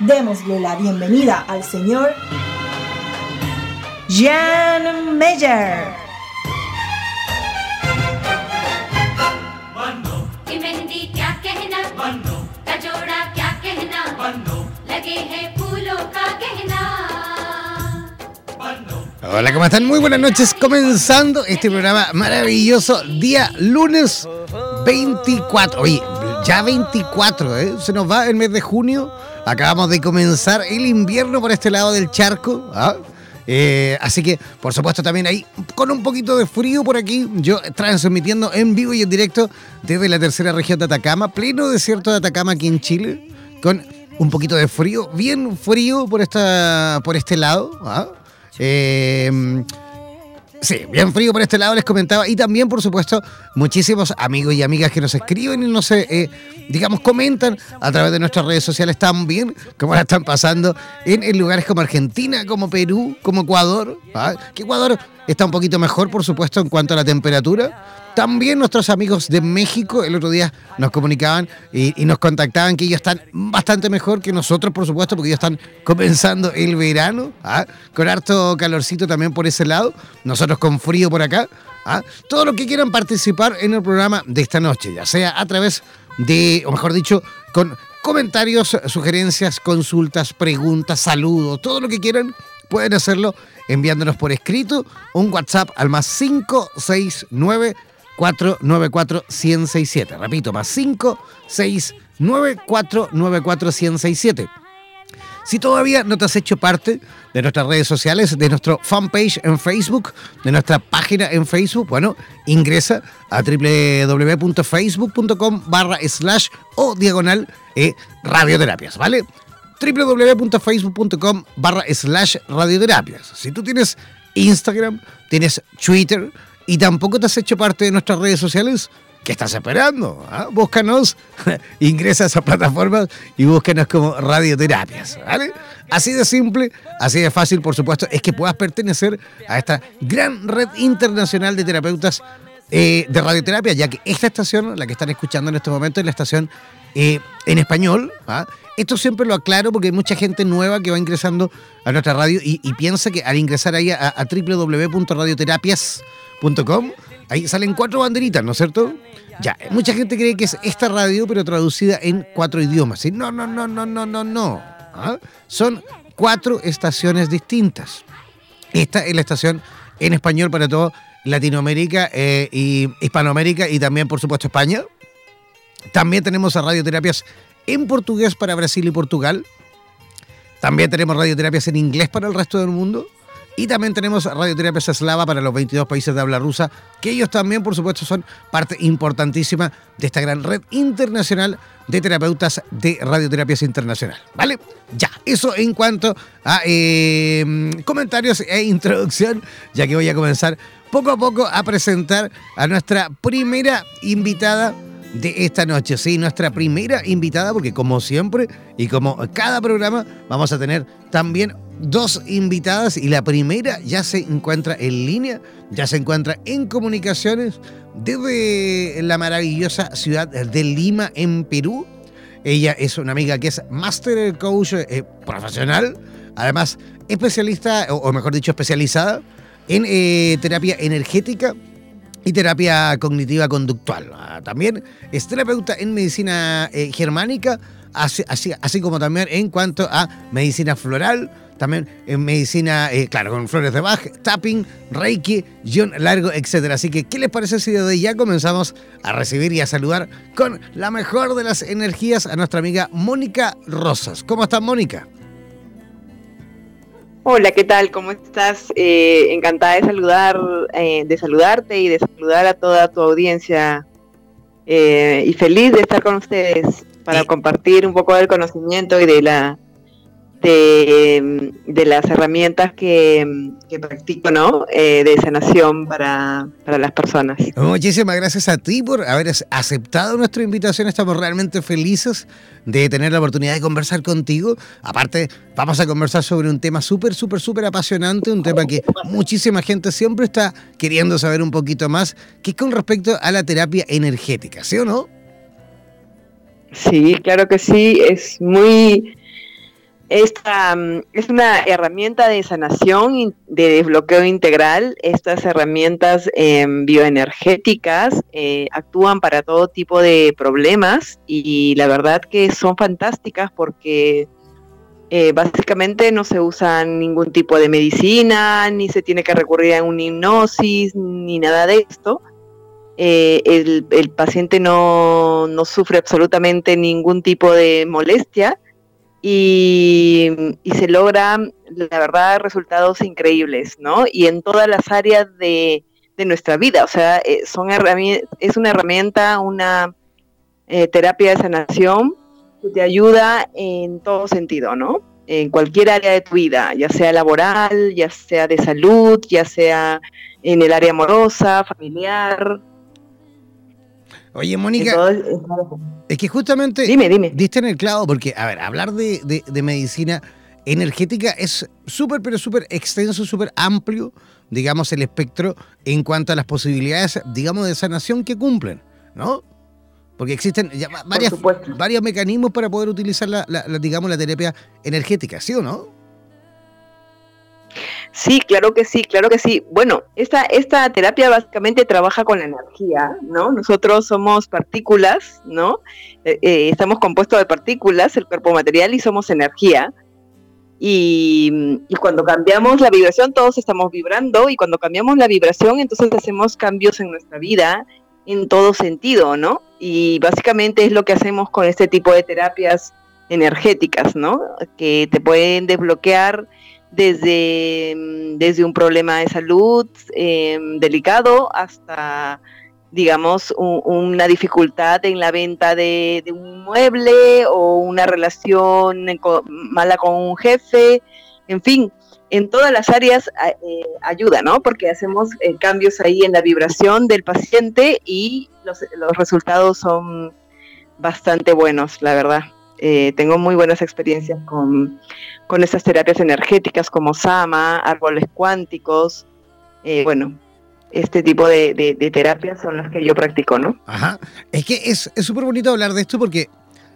Démosle la bienvenida al señor Jan Meyer. Hola, ¿cómo están? Muy buenas noches. Comenzando este programa maravilloso, día lunes 24. Oye, ya 24, ¿eh? Se nos va el mes de junio. Acabamos de comenzar el invierno por este lado del charco. ¿ah? Eh, así que, por supuesto, también ahí con un poquito de frío por aquí, yo transmitiendo en vivo y en directo desde la tercera región de Atacama, pleno desierto de Atacama aquí en Chile, con un poquito de frío, bien frío por, esta, por este lado. ¿ah? Eh, Sí, bien frío por este lado les comentaba y también por supuesto muchísimos amigos y amigas que nos escriben y nos, eh, digamos, comentan a través de nuestras redes sociales también cómo la están pasando en, lugares como Argentina, como Perú, como Ecuador, ¿ah? que Ecuador está un poquito mejor por supuesto en cuanto a la temperatura, también nuestros amigos de México el otro día nos comunicaban y, nos contactaban que ellos están bastante mejor que nosotros, por supuesto, porque ellos están comenzando el verano, ¿ah? con harto calorcito también por ese lado, nosotros con frío por acá. ¿ah? Todo lo que quieran participar en el programa de esta noche, ya sea a través de, o mejor dicho, con comentarios, sugerencias, consultas, preguntas, saludos, todo lo que quieran, pueden hacerlo enviándonos por escrito un WhatsApp al más 569 494-167. Repito, más 5, 6, 9, 4, 9, 4, 167. Si todavía no te has hecho parte de nuestras redes sociales, de nuestro fanpage en Facebook, de nuestra página en Facebook, bueno, ingresa a www.facebook.com barra slash o diagonal e radioterapias, ¿vale? www.facebook.com barra slash radioterapias. Si tú tienes Instagram, tienes Twitter, y tampoco te has hecho parte de nuestras redes sociales, ¿qué estás esperando? ¿Ah? Búscanos, ingresa a esas plataformas y búscanos como radioterapias. ¿vale? Así de simple, así de fácil, por supuesto, es que puedas pertenecer a esta gran red internacional de terapeutas eh, de radioterapia, ya que esta estación, la que están escuchando en este momento, es la estación eh, en español. ¿ah? Esto siempre lo aclaro porque hay mucha gente nueva que va ingresando a nuestra radio y, piensa que al ingresar ahí a, a www.radioterapias.com Ahí salen cuatro banderitas, ¿no es cierto? Ya, mucha gente cree que es esta radio, pero traducida en cuatro idiomas. No, no, no, no, no, no, no. ¿Ah? Son cuatro estaciones distintas. Esta es la estación en español para todo Latinoamérica eh, y Hispanoamérica y también, por supuesto, España. También tenemos radioterapias en portugués para Brasil y Portugal. También tenemos radioterapias en inglés para el resto del mundo. Y también tenemos radioterapias eslava para los 22 países de habla rusa, que ellos también, por supuesto, son parte importantísima de esta gran red internacional de terapeutas de radioterapias internacional. ¿Vale? Ya, eso en cuanto a eh, comentarios e introducción, ya que voy a comenzar poco a poco a presentar a nuestra primera invitada de esta noche. Sí, nuestra primera invitada, porque como siempre y como cada programa, vamos a tener también dos invitadas y la primera ya se encuentra en línea, ya se encuentra en comunicaciones desde la maravillosa ciudad de Lima, en Perú. Ella es una amiga que es Master Coach eh, profesional, además especialista, o, mejor dicho, especializada en eh, terapia energética y terapia cognitiva conductual. Ah, también es terapeuta en medicina eh, germánica, así, así, como también en cuanto a medicina floral, también en medicina, eh, claro, con flores de Bach, tapping, reiki, guion largo, etc. Así que, ¿qué les parece si desde ya comenzamos a recibir y a saludar con la mejor de las energías a nuestra amiga Mónica Rosas? ¿Cómo estás, Mónica? Hola, ¿qué tal? ¿Cómo estás? Eh, encantada de saludar, eh, de saludarte y de saludar a toda tu audiencia eh, y feliz de estar con ustedes para compartir un poco del conocimiento y de la de, las herramientas que, practico, ¿no? Eh, de sanación para, para las personas. Muchísimas gracias a ti por haber aceptado nuestra invitación. Estamos realmente felices de tener la oportunidad de conversar contigo. Aparte, vamos a conversar sobre un tema súper, súper, súper apasionante, un tema que muchísima gente siempre está queriendo saber un poquito más, que es con respecto a la terapia energética, ¿sí o no? Sí, claro que sí, es muy esta mm, es una herramienta de sanación, de desbloqueo integral. Estas herramientas em, bioenergéticas eh, actúan para todo tipo de problemas y la verdad que son fantásticas porque eh, básicamente no se usa ningún tipo de medicina, ni se tiene que recurrir a una hipnosis, ni nada de esto. Eh, el, paciente no sufre absolutamente ningún tipo de molestia y, se logran, la verdad, resultados increíbles, ¿no? Y en todas las áreas de, nuestra vida, o sea, eh, son es una herramienta, una eh, terapia de sanación que te ayuda en todo sentido, ¿no? En cualquier área de tu vida, ya sea laboral, ya sea de salud, ya sea en el área amorosa, familiar, Oye, Mónica, es que justamente dime, dime. diste en el clavo, porque, a ver, hablar de, medicina energética es súper, pero súper extenso, súper amplio, digamos, el espectro en cuanto a las posibilidades, digamos, de sanación que cumplen, ¿no? Porque existen varios mecanismos para poder utilizar, la, digamos, la terapia energética, ¿sí o no? Sí, claro que sí, claro que sí. Bueno, esta, esta terapia básicamente trabaja con la energía, ¿no? Nosotros somos partículas, ¿no? Eh, eh, estamos compuestos de partículas, el cuerpo material, y somos energía. Y, y, cuando cambiamos la vibración, todos estamos vibrando, y cuando cambiamos la vibración, entonces hacemos cambios en nuestra vida en todo sentido, ¿no? Y básicamente es lo que hacemos con este tipo de terapias energéticas, ¿no? Que te pueden desbloquear desde, desde un problema de salud em, delicado hasta, digamos, una dificultad en la venta de, un mueble o una relación mala con un jefe, en fin, en todas las áreas eh, ayuda, ¿no? Porque hacemos eh, cambios ahí en la vibración del paciente y los, los resultados son bastante buenos, la verdad. Eh, tengo muy buenas experiencias con, con estas terapias energéticas como Sama, árboles cuánticos, eh, bueno, este tipo de, terapias son las que yo practico, ¿no? Ajá. Es que es súper bonito hablar de esto porque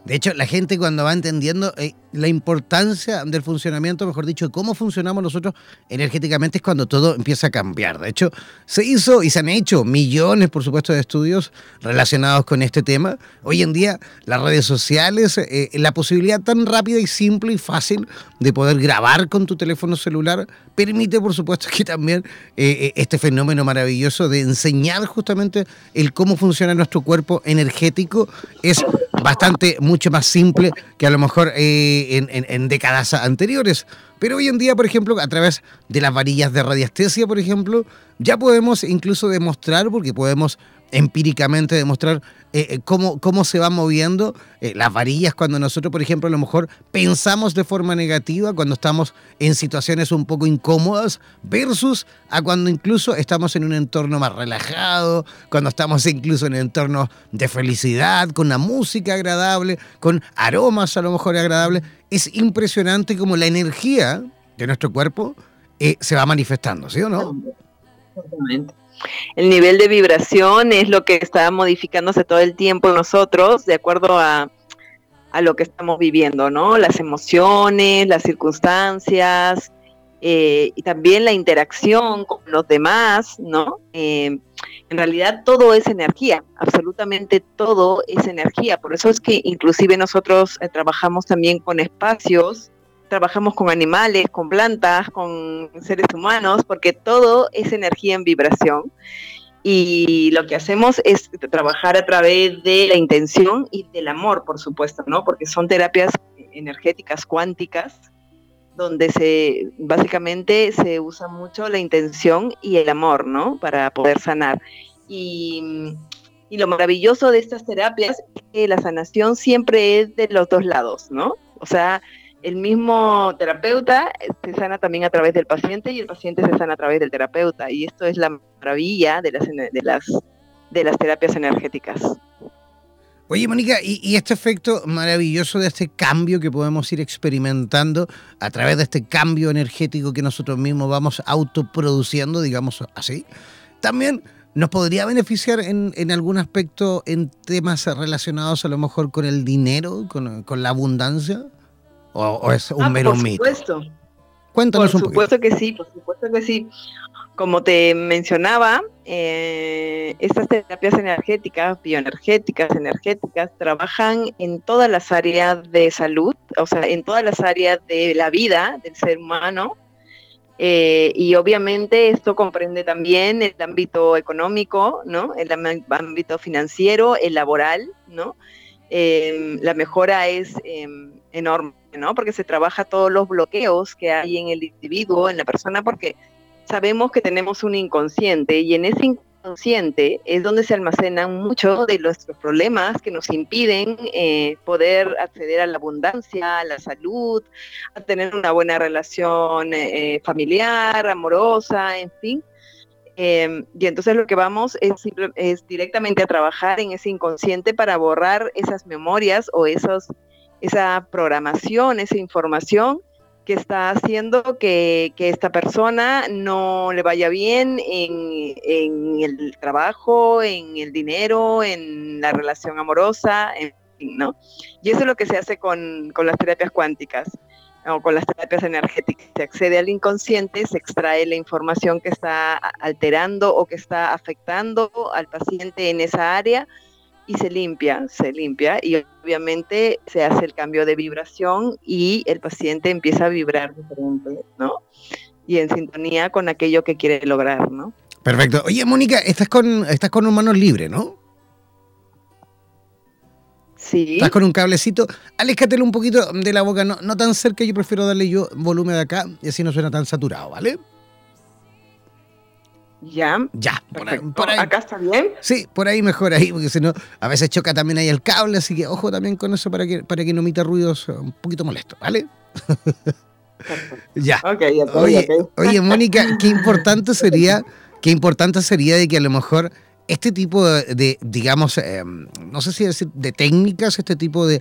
De hecho, la gente cuando va entendiendo eh, la importancia del funcionamiento, mejor dicho, cómo funcionamos nosotros energéticamente es cuando todo empieza a cambiar. De hecho, se hizo y se han hecho millones, por supuesto, de estudios relacionados con este tema. Hoy en día, las redes sociales, eh, la posibilidad tan rápida y simple y fácil de poder grabar con tu teléfono celular, permite, por supuesto, que también eh, este fenómeno maravilloso de enseñar justamente el cómo funciona nuestro cuerpo energético es bastante mucho más simple que a lo mejor eh, en, décadas anteriores. Pero hoy en día, por ejemplo, a través de las varillas de radiestesia, por ejemplo, ya podemos incluso demostrar, porque podemos empíricamente demostrar eh, eh, cómo, cómo se van moviendo eh, las varillas cuando nosotros, por ejemplo, a lo mejor pensamos de forma negativa, cuando estamos en situaciones un poco incómodas, versus a cuando incluso estamos en un entorno más relajado, cuando estamos incluso en un entorno de felicidad, con una música agradable, con aromas a lo mejor agradables. Es impresionante cómo la energía de nuestro cuerpo se va manifestando, ¿sí o no? El nivel de vibración es lo que está modificándose todo el tiempo nosotros, de acuerdo a, lo que estamos viviendo, ¿no? Las emociones, las circunstancias, eh, y también la interacción con los demás, ¿no? Eh, en realidad todo es energía, absolutamente todo es energía. Por eso es que inclusive nosotros eh, trabajamos también con espacios trabajamos con animales, con plantas, con seres humanos, porque todo es energía en vibración. Y lo que hacemos es trabajar a través de la intención y del amor, por supuesto, ¿no? Porque son terapias energéticas cuánticas, donde se básicamente se usa mucho la intención y el amor, ¿no? Para poder sanar. Y, y lo maravilloso de estas terapias es que la sanación siempre es de los dos lados, ¿no? O sea, el mismo terapeuta se sana también a través del paciente y el paciente se sana a través del terapeuta. Y esto es la maravilla de las, de las, de las terapias energéticas. Oye, Mónica, ¿y, este efecto maravilloso de este cambio que podemos ir experimentando a través de este cambio energético que nosotros mismos vamos autoproduciendo, digamos así, también nos podría beneficiar en, en algún aspecto en temas relacionados a lo mejor con el dinero, con, con la abundancia? ¿O, es un ah, mero mito? Por supuesto. Cuéntanos por supuesto que sí, por supuesto que sí. Como te mencionaba, eh, estas terapias energéticas, bioenergéticas, energéticas, trabajan en todas las áreas de salud, o sea, en todas las áreas de la vida del ser humano. Eh, y obviamente esto comprende también el ámbito económico, ¿no? El ámbito financiero, el laboral, ¿no? Em, la mejora es em, enorme, ¿no? Porque se trabaja todos los bloqueos que hay en el individuo, en la persona, porque sabemos que tenemos un inconsciente y en ese inconsciente es donde se almacenan muchos de nuestros problemas que nos impiden eh, poder acceder a la abundancia, a la salud, a tener una buena relación eh, familiar, amorosa, en fin. Em, y entonces lo que vamos es directamente a trabajar en ese inconsciente para borrar esas memorias o esos, esa programación, esa información que está haciendo que, esta persona no le vaya bien en, en, el trabajo, en el dinero, en la relación amorosa, en ¿no? Y eso es lo que se hace con, con las terapias cuánticas o con las terapias energéticas. Se accede al inconsciente, se extrae la información que está alterando o que está afectando al paciente en esa área y se limpia, se limpia y obviamente se hace el cambio de vibración y el paciente empieza a vibrar diferente, ¿no? Y en sintonía con aquello que quiere lograr, ¿no? Perfecto. Oye, Mónica, estás con, estás con manos libres, ¿no? Estás con un cablecito. Aléjatelo un poquito de la boca, no, no tan cerca, yo prefiero darle yo volumen de acá y así no suena tan saturado, ¿vale? Ya. Ya, por ahí, ¿Acá está bien? Sí, por ahí mejor ahí, porque si no, a veces choca también ahí el cable, así que ojo también con eso para que, para que no emita ruidos un poquito molestos, ¿vale? ya. oye, oye, Mónica, qué importante sería, qué importante sería de que a lo mejor este tipo de, digamos, em, no sé si decir de técnicas, este tipo de,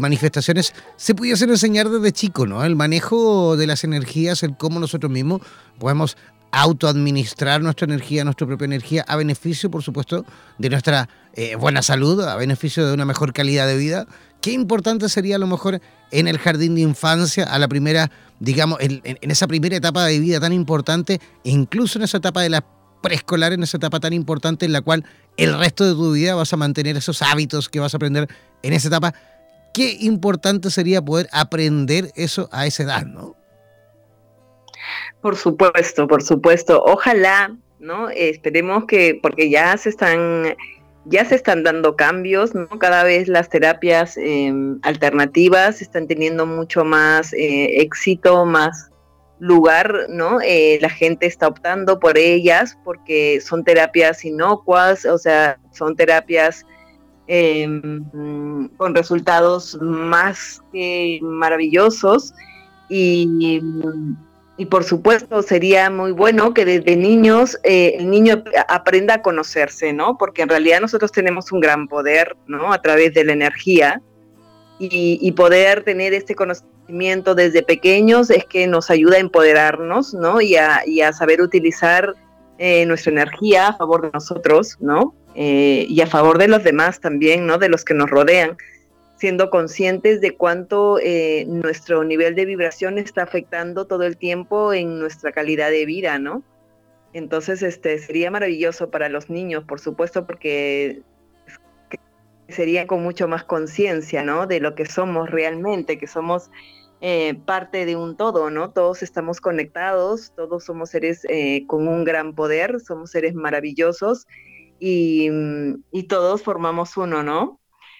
manifestaciones, se pudiesen enseñar desde chico, ¿no? El manejo de las energías, el cómo nosotros mismos podemos autoadministrar nuestra energía, nuestra propia energía, a beneficio, por supuesto, de nuestra eh, buena salud, a beneficio de una mejor calidad de vida, qué importante sería a lo mejor en el jardín de infancia, a la primera, digamos, en, esa primera etapa de vida tan importante, e incluso en esa etapa de la preescolar, en esa etapa tan importante en la cual el resto de tu vida vas a mantener esos hábitos que vas a aprender en esa etapa. Qué importante sería poder aprender eso a esa edad, ¿no? Por supuesto, por supuesto. Ojalá, ¿no? esperemos que, porque ya se están ya se están dando cambios, ¿no? Cada vez las terapias em, alternativas están teniendo mucho más eh, éxito, más lugar, ¿no? Eh, la gente está optando por ellas porque son terapias inocuas, o sea, son terapias em, con resultados más que maravillosos y y por supuesto sería muy bueno que desde niños eh, el niño aprenda a conocerse, ¿no? Porque en realidad nosotros tenemos un gran poder, ¿no? A través de la energía y, poder tener este conocimiento desde pequeños es que nos ayuda a empoderarnos, ¿no? Y a, saber utilizar eh, nuestra energía a favor de nosotros, ¿no? Eh, y a favor de los demás también, ¿no? De los que nos rodean siendo conscientes de cuánto eh, nuestro nivel de vibración está afectando todo el tiempo en nuestra calidad de vida, ¿no? Entonces, este sería maravilloso para los niños, por supuesto, porque sería con mucho más conciencia, ¿no? De lo que somos realmente, que somos eh, parte de un todo, ¿no? Todos estamos conectados, todos somos seres eh, con un gran poder, somos seres maravillosos y, y todos formamos uno, ¿no?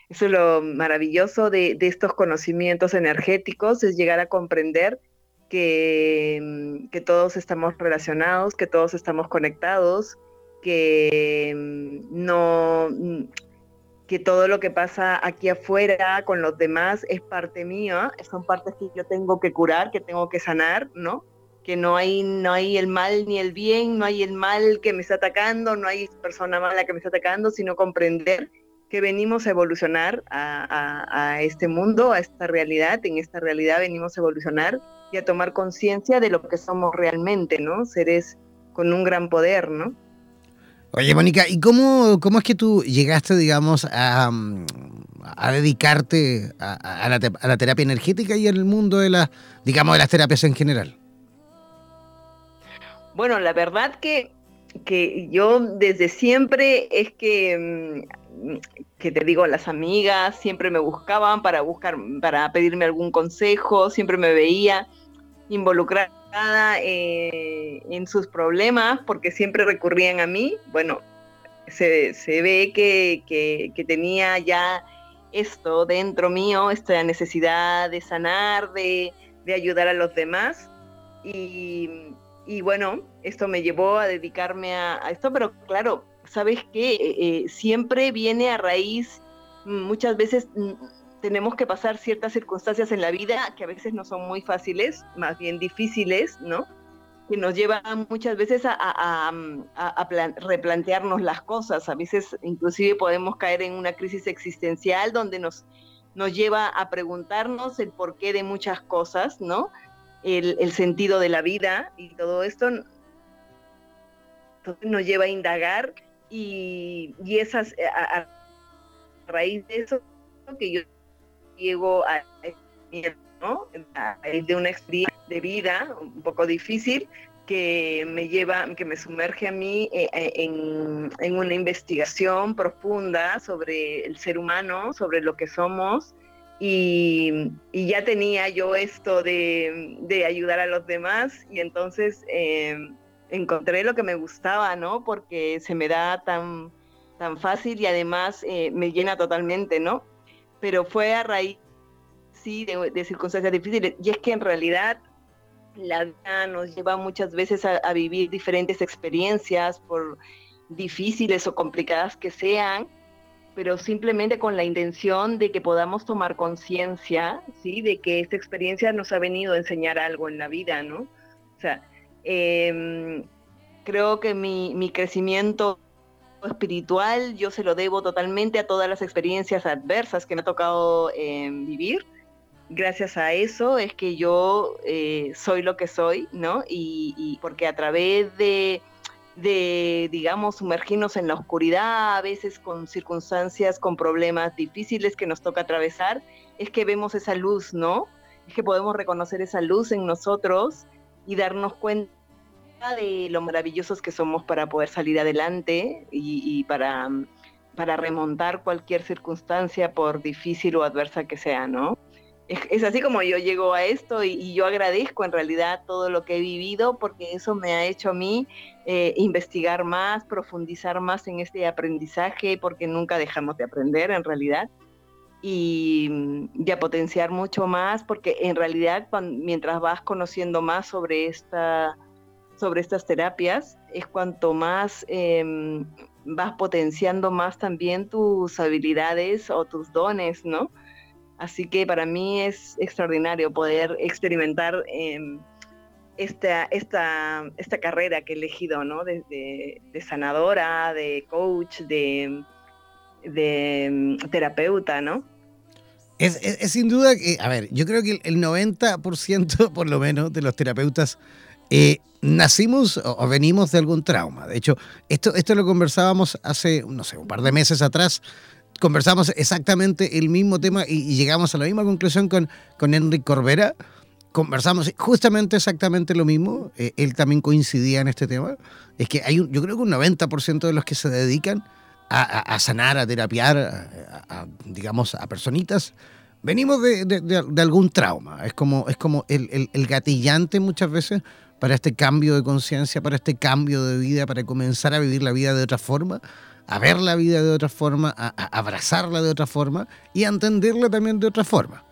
Eso es lo maravilloso de, estos conocimientos energéticos, es llegar a comprender que, mm, que, todos estamos relacionados, que todos estamos conectados, que mm, no mm, que todo lo que pasa aquí afuera con los demás es parte mía, son partes que yo tengo que curar, que tengo que sanar, ¿no? Que no hay, no hay el mal ni el bien, no hay el mal que me está atacando, no hay persona mala que me está atacando, sino comprender que venimos a evolucionar a, este mundo, a esta realidad, en esta realidad venimos a evolucionar y a tomar conciencia de lo que somos realmente, ¿no? Seres con un gran poder, ¿no? Oye, Mónica, ¿y cómo, cómo es que tú llegaste, digamos, a, a dedicarte a, la, a, la, terapia energética y el mundo de las, digamos, de las terapias en general? Bueno, la verdad que, que yo desde siempre es que mm, que te digo, las amigas siempre me buscaban para buscar, para pedirme algún consejo, siempre me veía involucrada eh, en sus problemas porque siempre recurrían a mí. Bueno, se, ve que, tenía ya esto dentro mío, esta necesidad de sanar, de, ayudar a los demás. Y, bueno, esto me llevó a dedicarme a esto, pero claro, sabes que eh, eh, siempre viene a raíz, mm, muchas veces mm, tenemos que pasar ciertas circunstancias en la vida que a veces no son muy fáciles, más bien difíciles, ¿no? Que nos llevan muchas veces a, mm, replantearnos las cosas. A veces inclusive podemos caer en una crisis existencial donde nos, nos lleva a preguntarnos el porqué de muchas cosas, ¿no? El sentido de la vida y todo esto nos lleva a indagar y, y esas, eh, a, raíz de eso, que yo llego a, ¿no? de una experiencia de vida un poco difícil que me lleva, que me sumerge a mí eh, eh, en, en, una investigación profunda sobre el ser humano, sobre lo que somos. Y, y ya tenía yo esto de, de, ayudar a los demás y entonces encontré lo que me gustaba, ¿no? Porque se me da tan, tan fácil y además eh, me llena totalmente, ¿no? Pero fue a raíz, sí, de, circunstancias difíciles. Y es que en realidad la vida nos lleva muchas veces a, a vivir diferentes experiencias, por difíciles o complicadas que sean, pero simplemente con la intención de que podamos tomar conciencia, ¿sí? De que esta experiencia nos ha venido a enseñar algo en la vida, ¿no? O sea, Em, creo que mi, crecimiento espiritual yo se lo debo totalmente a todas las experiencias adversas que me ha tocado em, vivir. Gracias a eso es que yo eh, soy lo que soy, ¿no? Y, porque a través de, de, digamos, sumergirnos en la oscuridad, a veces con circunstancias, con problemas difíciles que nos toca atravesar, es que vemos esa luz, ¿no? Es que podemos reconocer esa luz en nosotros y darnos cuenta de lo maravillosos que somos para poder salir adelante y, para, para remontar cualquier circunstancia, por difícil o adversa que sea, ¿no? es, así como yo llego a esto y, yo agradezco en realidad todo lo que he vivido porque eso me ha hecho a mí eh, investigar más, profundizar más en este aprendizaje porque nunca dejamos de aprender en realidad y, y a potenciar mucho más porque en realidad mientras vas conociendo más sobre esta sobre estas terapias es cuanto más em, vas potenciando más también tus habilidades o tus dones, ¿no? Así que para mí es extraordinario poder experimentar em, esta, esta, esta, carrera que he elegido, ¿no? De, sanadora, de coach, de, de em, terapeuta, ¿no? Es, sin duda que, a ver, yo creo que el 90% por lo menos de los terapeutas eh, nacimos o, venimos de algún trauma. De hecho, esto, esto lo conversábamos hace, no sé, un par de meses atrás conversamos exactamente el mismo tema y, llegamos a la misma conclusión con, con Enrique Corbera. Conversamos justamente exactamente lo mismo. Eh, él también coincidía en este tema. Es que hay un, yo creo que un 90% de los que se dedican a, sanar, a terapiar, a, digamos, a personitas, venimos de, de, algún trauma. Es como, es como el, el, el gatillante muchas veces para este cambio de conciencia, para este cambio de vida, para comenzar a vivir la vida de otra forma a ver la vida de otra forma, a, abrazarla de otra forma y a entenderla también de otra forma.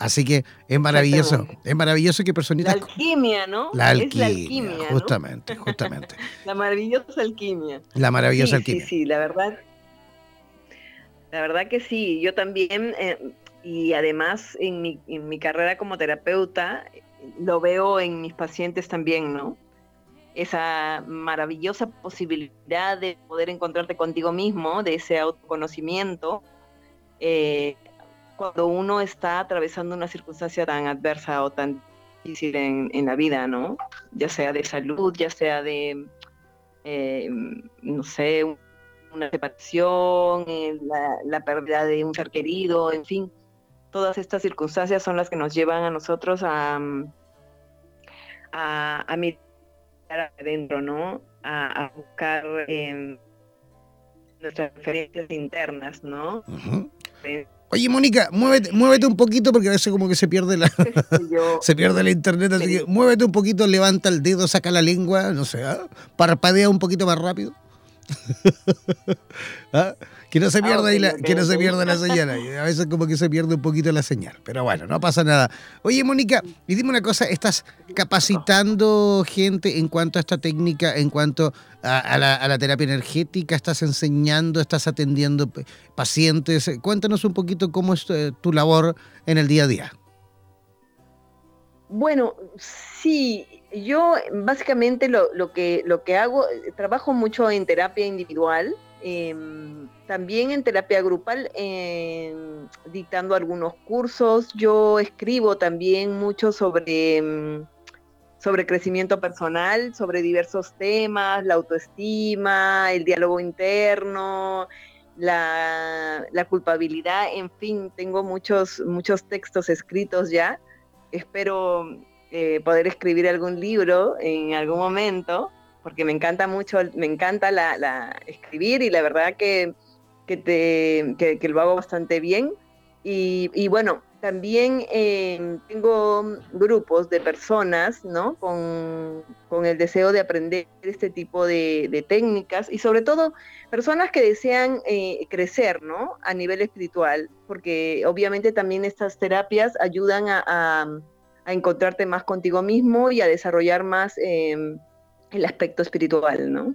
Así que es maravilloso, es maravilloso que personitas... La alquimia, ¿no? La alquimia, justamente, justamente. la maravillosa alquimia. La maravillosa alquimia. Sí, sí, la verdad. La verdad que sí, yo también, eh, y además en mi, en mi carrera como terapeuta, lo veo en mis pacientes también, ¿no? esa maravillosa posibilidad de poder encontrarte contigo mismo, de ese autoconocimiento, eh, cuando uno está atravesando una circunstancia tan adversa o tan difícil en, la vida, ¿no? Ya sea de salud, ya sea de, eh, no sé, una separación, eh, la, pérdida de un ser querido, en fin. Todas estas circunstancias son las que nos llevan a nosotros a, a, a adentro, ¿no? A, buscar em, nuestras referencias internas, ¿no? Oye, Mónica, muévete, muévete un poquito porque a veces como que se pierde la se pierde la internet, así que muévete un poquito, levanta el dedo, saca la lengua, no sé, ¿ah? parpadea un poquito más rápido. ¿Ah? Que no se ah, pierda, la, que no se pierda la señal. A veces como que se pierde un poquito la señal. Pero bueno, no pasa nada. Oye, Mónica, y dime una cosa, ¿estás capacitando gente en cuanto a esta técnica, en cuanto a, la, terapia energética? ¿Estás enseñando, estás atendiendo pacientes? Cuéntanos un poquito cómo es eh, tu labor en el día a día. Bueno, sí, yo básicamente lo, lo, que, lo que hago, trabajo mucho en terapia individual, em, también en terapia grupal, dictando algunos cursos. Yo escribo también mucho sobre, em, sobre crecimiento personal, sobre diversos temas, la autoestima, el diálogo interno, la, la culpabilidad, en fin, tengo muchos, muchos textos escritos ya. Espero eh, poder escribir algún libro en algún momento, porque me encanta mucho, me encanta la, escribir y la verdad que, que, te, que, lo hago bastante bien. Y, bueno, también eh, tengo grupos de personas, ¿no? Con, con, el deseo de aprender este tipo de, técnicas y sobre todo personas que desean eh, crecer, ¿no? A nivel espiritual, porque obviamente también estas terapias ayudan a a encontrarte más contigo mismo y a desarrollar más em, el aspecto espiritual, ¿no?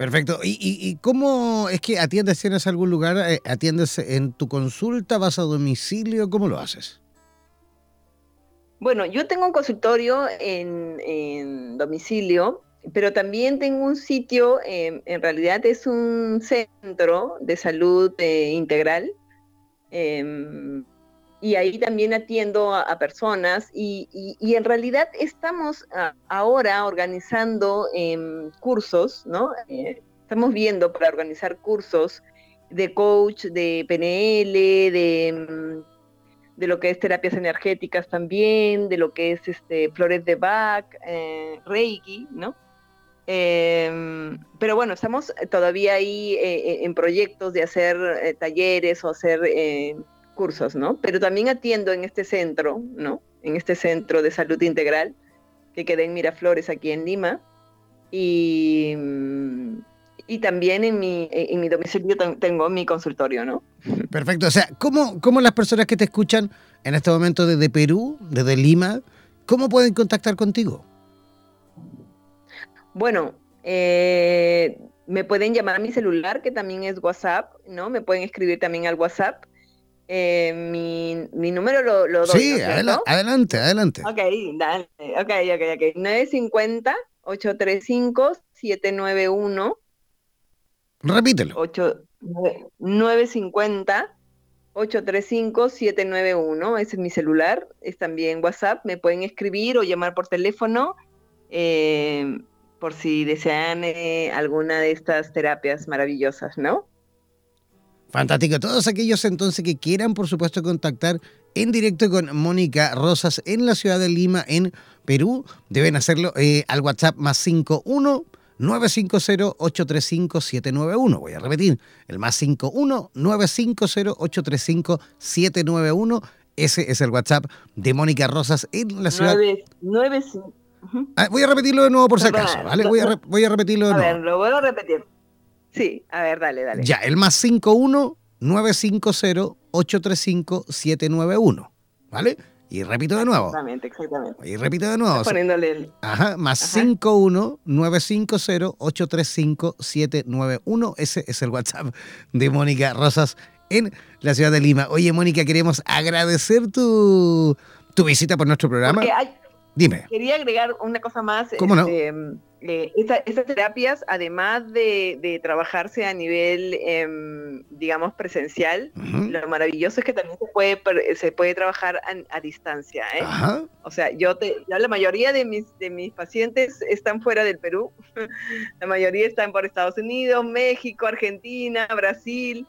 Perfecto. ¿Y, cómo es que atiendes? ¿Tienes algún lugar? Eh, ¿Atiendes en tu consulta? ¿Vas a domicilio? ¿Cómo lo haces? Bueno, yo tengo un consultorio en, domicilio, pero también tengo un sitio, em, en realidad es un centro de salud eh, integral. Em, y ahí también atiendo a, personas y, en realidad estamos ah, ahora organizando em, cursos, ¿no? Eh, estamos viendo para organizar cursos de coach, de PNL, de, mm, de, lo que es terapias energéticas también, de lo que es este, flores de Bach, eh, Reiki, ¿no? Em, pero bueno, estamos todavía ahí eh, en proyectos de hacer talleres o hacer cursos, ¿no? Pero también atiendo en este centro, ¿no? En este centro de salud integral que queda en Miraflores, aquí en Lima. Y, y también en mi, en mi domicilio tengo mi consultorio, ¿no? Perfecto. O sea, ¿cómo, ¿cómo las personas que te escuchan en este momento desde Perú, desde Lima, cómo pueden contactar contigo? Bueno, eh, me pueden llamar a mi celular, que también es WhatsApp, ¿no? Me pueden escribir también al WhatsApp eh, mi, mi, número lo, lo doy. Sí, adelante, adelante. Ok, dale. Ok, ok, ok. 950-835-791. Repítelo. 950-835-791. Ese es mi celular. Es también WhatsApp. Me pueden escribir o llamar por teléfono. Eh, por si desean eh, alguna de estas terapias maravillosas, ¿no? Fantástico. Todos aquellos entonces que quieran, por supuesto, contactar en directo con Mónica Rosas en la ciudad de Lima, en Perú, deben hacerlo eh, al WhatsApp más 51 950 835 791. Voy a repetir, el más 51 950 835 791. Ese es el WhatsApp de Mónica Rosas en la ciudad. 9, ah, voy a repetirlo de nuevo por si acaso, ¿vale? Voy a, voy a repetirlo de nuevo. A ver, lo voy a repetir. Sí, a ver, dale, dale. Ya, el más 51 950 835 791. ¿Vale? Y repito de nuevo. Exactamente, exactamente. Y repito de nuevo. poniéndole el... Ajá, más 51 950 835 791. Ese es el WhatsApp de Mónica Rosas en la ciudad de Lima. Oye, Mónica, queremos agradecer tu, tu visita por nuestro programa. Dime. Quería agregar una cosa más. ¿Cómo no? Eh, estas terapias, además de, trabajarse a nivel, em, digamos, presencial, lo maravilloso es que también se puede, se puede trabajar a, distancia. ¿eh? O sea, yo te, la mayoría de mis, de mis pacientes están fuera del Perú, la mayoría están por Estados Unidos, México, Argentina, Brasil.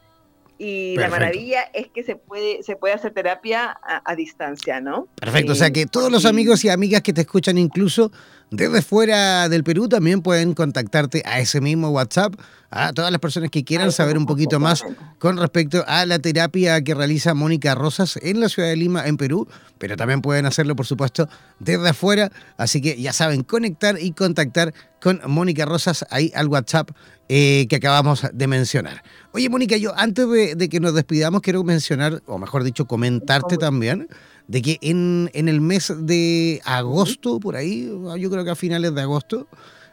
Y la maravilla es que se puede, se puede hacer terapia a, distancia, ¿no? Perfecto, o sea que todos los amigos y amigas que te escuchan incluso desde fuera del Perú también pueden contactarte a ese mismo WhatsApp, a todas las personas que quieran saber un poquito más con respecto a la terapia que realiza Mónica Rosas en la ciudad de Lima, en Perú, pero también pueden hacerlo, por supuesto, desde afuera. Así que ya saben, conectar y contactar con Mónica Rosas ahí al WhatsApp eh, que acabamos de mencionar. Oye, Mónica, yo antes de, que nos despidamos quiero mencionar, o mejor dicho, comentarte también de que en, el mes de agosto, por ahí, yo creo que a finales de agosto,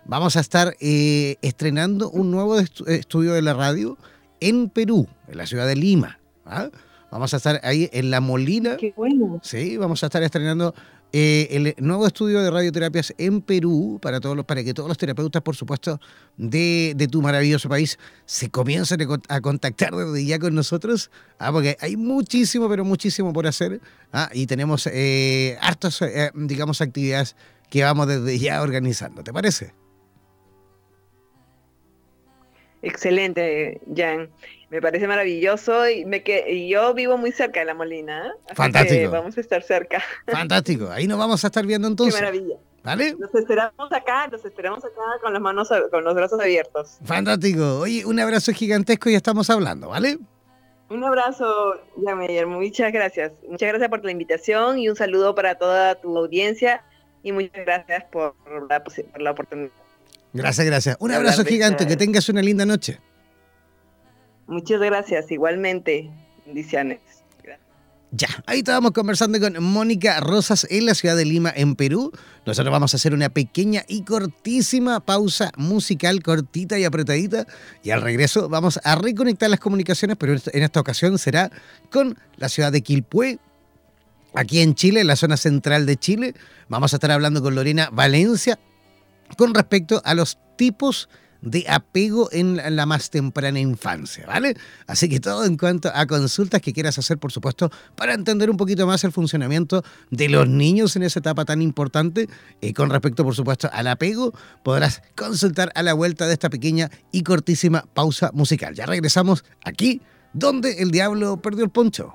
vamos a estar eh, estrenando un nuevo estudio de la radio en Perú, en la ciudad de Lima. ¿ah? Vamos a estar ahí en La Molina. Qué bueno. Sí, vamos a estar estrenando eh, el nuevo estudio de radioterapias en Perú para todos los, para que todos los terapeutas, por supuesto, de, tu maravilloso país se comiencen a contactar desde ya con nosotros, ah, porque hay muchísimo, pero muchísimo por hacer, ah, y tenemos eh, hartas, eh, digamos, actividades que vamos desde ya organizando. ¿Te parece? Excelente, Jan. Me parece maravilloso y, me que, yo vivo muy cerca de La Molina. ¿eh? Fantástico. vamos a estar cerca. Fantástico. Ahí nos vamos a estar viendo entonces. Qué maravilla. ¿Vale? Nos esperamos acá, nos esperamos acá con las manos, con los brazos abiertos. Fantástico. Oye, un abrazo gigantesco y estamos hablando, ¿vale? Un abrazo, Jan Meyer. Muchas gracias. Muchas gracias por la invitación y un saludo para toda tu audiencia y muchas gracias por la, por la oportunidad. Gracias, gracias. Un abrazo gigante, que tengas una linda noche. Muchas gracias, igualmente. Bendiciones. Ya, ahí estábamos conversando con Mónica Rosas en la ciudad de Lima, en Perú. Nosotros vamos a hacer una pequeña y cortísima pausa musical, cortita y apretadita. Y al regreso vamos a reconectar las comunicaciones, pero en esta ocasión será con la ciudad de Quilpué, aquí en Chile, en la zona central de Chile. Vamos a estar hablando con Lorena Valencia, con respecto a los tipos apego en la más temprana infancia, ¿vale? Así que todo en cuanto a consultas que quieras hacer, por supuesto, para entender un poquito más el funcionamiento de los niños en esa etapa tan importante, y con respecto, por supuesto, al apego, podrás consultar a la vuelta de esta pequeña y cortísima pausa musical. Ya regresamos aquí, donde el diablo perdió el poncho.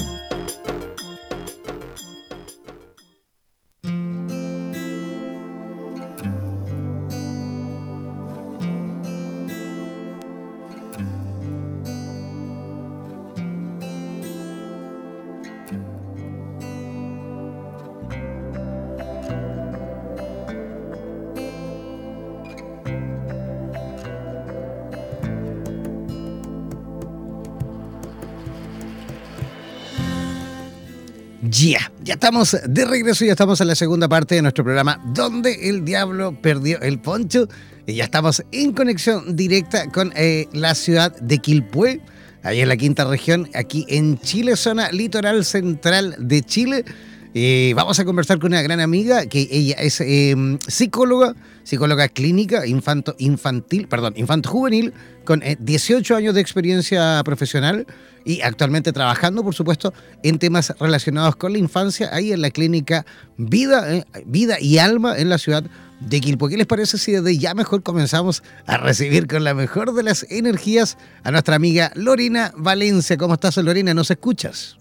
Ya, ya estamos de regreso, ya estamos en la segunda parte de nuestro programa Donde el Diablo Perdió el Poncho. Y ya estamos en conexión directa con eh, la ciudad de Quilpué, ahí en la quinta región, aquí en Chile, zona litoral central de Chile. Eh, vamos a conversar con una gran amiga que ella es em, psicóloga, psicóloga clínica infanto, infantil, perdón, infanto juvenil, con 18 eh, años de experiencia profesional y actualmente trabajando, por supuesto, en temas relacionados con la infancia, ahí en la clínica Vida, eh, Vida y Alma en la ciudad de Quilpo. ¿Qué les parece si desde ya mejor comenzamos a recibir con la mejor de las energías a nuestra amiga Lorena Valencia? ¿Cómo estás, Lorena? ¿Nos escuchas?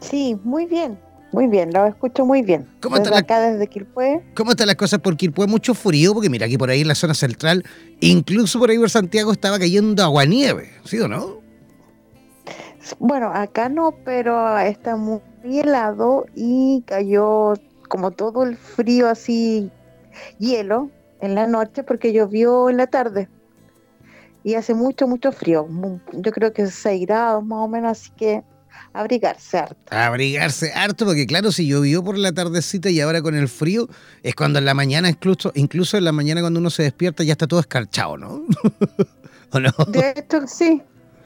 Sí, muy bien. Muy bien, lo escucho muy bien. ¿Cómo está acá desde Quilpué? ¿Cómo están las cosas por Quilpué? Mucho frío, porque mira, aquí por ahí en la zona central, incluso por ahí por Santiago estaba cayendo aguanieve, ¿sí o no? Bueno, acá no, pero está muy helado y cayó como todo el frío así, hielo en la noche porque llovió en la tarde. Y hace mucho, mucho frío. Yo creo que 6 grados más o menos, así que abrigarse harto. Abrigarse harto, porque claro, si llovió por la tardecita y ahora con el frío, es cuando en la mañana, incluso, incluso en la mañana cuando uno se despierta ya está todo escarchado, ¿no? ¿O no? De hecho, sí,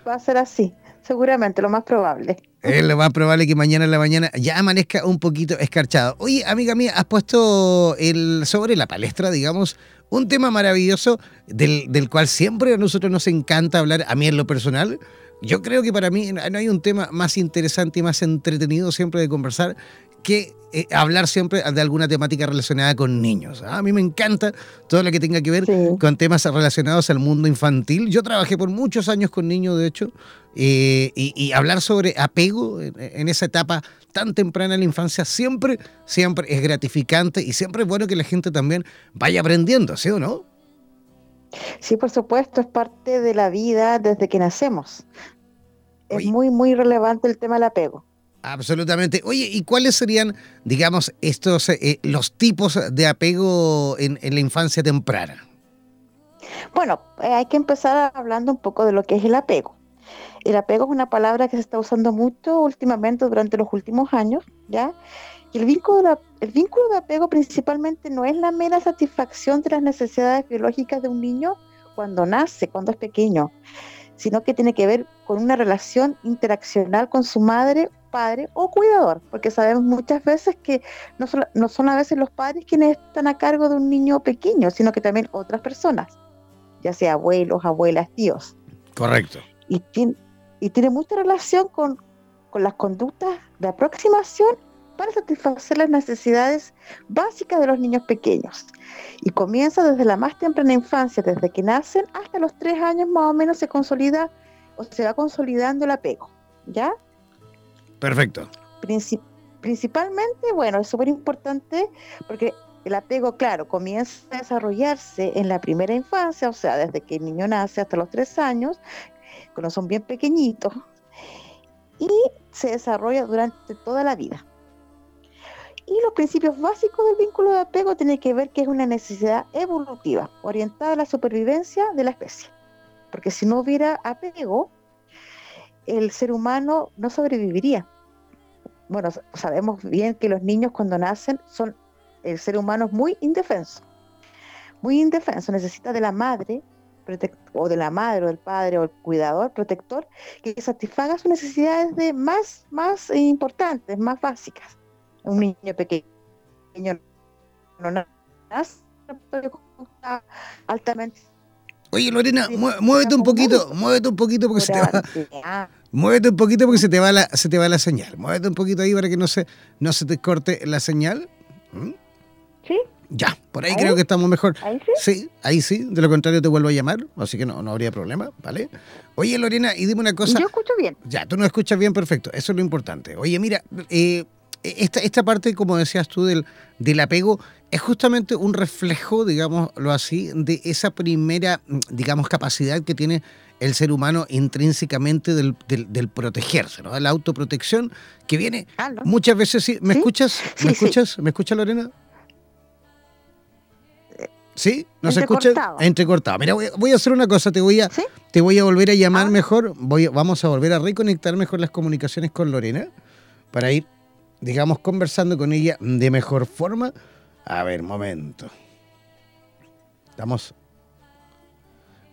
va a ser así. Seguramente, lo más probable. Es lo más probable que mañana en la mañana ya amanezca un poquito escarchado. Oye, amiga mía, has puesto el, sobre la palestra, digamos, un tema maravilloso del, del cual siempre a nosotros nos encanta hablar, a mí en lo personal. Yo creo que para mí no hay un tema más interesante y más entretenido siempre de conversar que eh, hablar siempre de alguna temática relacionada con niños. ¿ah? A mí me encanta todo lo que tenga que ver con temas relacionados al mundo infantil. Yo trabajé por muchos años con niños, de hecho, eh, y, hablar sobre apego en, esa etapa tan temprana en la infancia siempre, siempre es gratificante y siempre es bueno que la gente también vaya aprendiendo, ¿sí o no? Sí, por supuesto, es parte de la vida desde que nacemos. Es muy, muy relevante el tema del apego. Absolutamente. Oye, ¿y cuáles serían, digamos, estos eh, los tipos de apego en, la infancia temprana? Bueno, eh, hay que empezar hablando un poco de lo que es el apego. El apego es una palabra que se está usando mucho últimamente durante los últimos años, ¿ya? Y el vínculo, de, el vínculo de apego principalmente no es la mera satisfacción de las necesidades biológicas de un niño cuando nace, cuando es pequeño, sino que tiene que ver con una relación interaccional con su madre padre o cuidador, porque sabemos muchas veces que no son, no son a veces los padres quienes están a cargo de un niño pequeño, sino que también otras personas, ya sea abuelos, abuelas, tíos. Correcto. Y tiene, y tiene mucha relación con, con las conductas de aproximación para satisfacer las necesidades básicas de los niños pequeños. Y comienza desde la más temprana infancia, desde que nacen hasta los tres años más o menos se consolida o se va consolidando el apego, ¿ya? Perfecto. principalmente, bueno, es súper importante porque el apego, claro, comienza a desarrollarse en la primera infancia, o sea, desde que el niño nace hasta los tres años, cuando son bien pequeñitos, y se desarrolla durante toda la vida. Y los principios básicos del vínculo de apego tienen que ver que es una necesidad evolutiva, orientada a la supervivencia de la especie. Porque si no hubiera apego, el ser humano no sobreviviría. Bueno, sabemos bien que los niños cuando nacen son, el ser humano es muy indefenso, muy indefenso, necesita de la madre o de la madre o del padre o el cuidador protector que satisfaga sus necesidades de más, más importantes, más básicas. Un niño pequeño no nace altamente Oye, Lorena, muévete un poquito, muévete un poquito porque se te va. Muévete un poquito porque se te va la, se te va la señal. Muévete un poquito ahí para que no se, no se te corte la señal. ¿Mm? Sí. Ya, por ahí, creo que estamos mejor. ¿Ahí sí? Sí, ahí sí. De lo contrario te vuelvo a llamar, así que no, no habría problema, ¿vale? Oye, Lorena, y dime una cosa. Yo escucho bien. Ya, tú no escuchas bien, perfecto. Eso es lo importante. Oye, mira, eh, esta, esta parte, como decías tú, del, del apego, es justamente un reflejo, digámoslo así, de esa primera, digamos, capacidad que tiene el ser humano intrínsecamente del, del, protegerse, ¿no? La autoprotección que viene muchas veces... ¿Me escuchas? ¿Me escuchas? ¿Me escucha Lorena? ¿Sí? ¿No se escucha? Entrecortado. Mira, voy, a hacer una cosa, te voy a, te voy a volver a llamar ah. mejor, voy, vamos a volver a reconectar mejor las comunicaciones con Lorena para ir digamos, conversando con ella de mejor forma. A ver, momento. Estamos.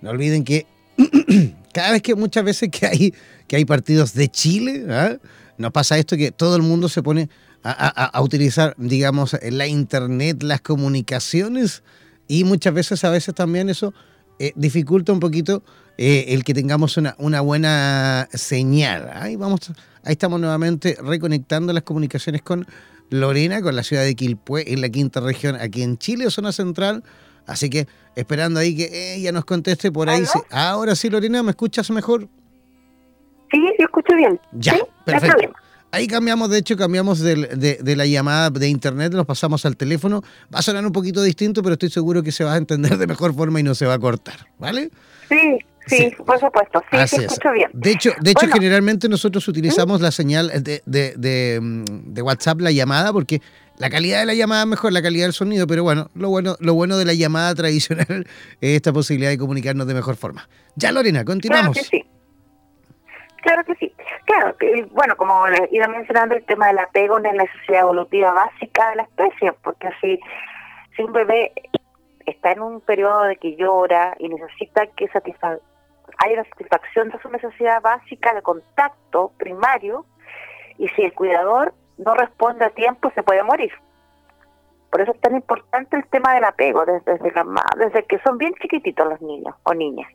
No olviden que cada vez que muchas veces que hay, que hay partidos de Chile, ¿ah? nos pasa esto que todo el mundo se pone a, utilizar, digamos, la internet, las comunicaciones, y muchas veces, a veces también eso eh, dificulta un poquito eh, el que tengamos una, una buena señal. Ahí vamos Ahí estamos nuevamente reconectando las comunicaciones con Lorena, con la ciudad de Quilpué, en la quinta región, aquí en Chile, zona central. Así que esperando ahí que ella nos conteste por ahí. Ahora sí, Lorena, ¿me escuchas mejor? Sí, yo escucho bien. Ya, perfecto. Ahí cambiamos, de hecho, cambiamos de, de, la llamada de internet, nos pasamos al teléfono. Va a sonar un poquito distinto, pero estoy seguro que se va a entender de mejor forma y no se va a cortar, ¿vale? Sí, Sí, por supuesto, sí, sí escucho bien. De hecho, de hecho generalmente nosotros utilizamos la señal de, de, mm, de, WhatsApp, la llamada, porque la calidad de la llamada es mejor, la calidad del sonido, pero bueno, lo bueno, lo bueno de la llamada tradicional es esta posibilidad de comunicarnos de mejor forma. Ya, Lorena, continuamos. Claro que sí. Claro que sí. Claro, bueno, como iba mencionando, el tema del apego es una necesidad evolutiva básica de la especie, porque así, si un bebé está en un periodo de que llora y necesita que satisfaga hay una satisfacción de su necesidad básica de contacto primario y si el cuidador no responde a tiempo se puede morir. Por eso es tan importante el tema del apego desde, desde, que son bien chiquititos los niños o niñas.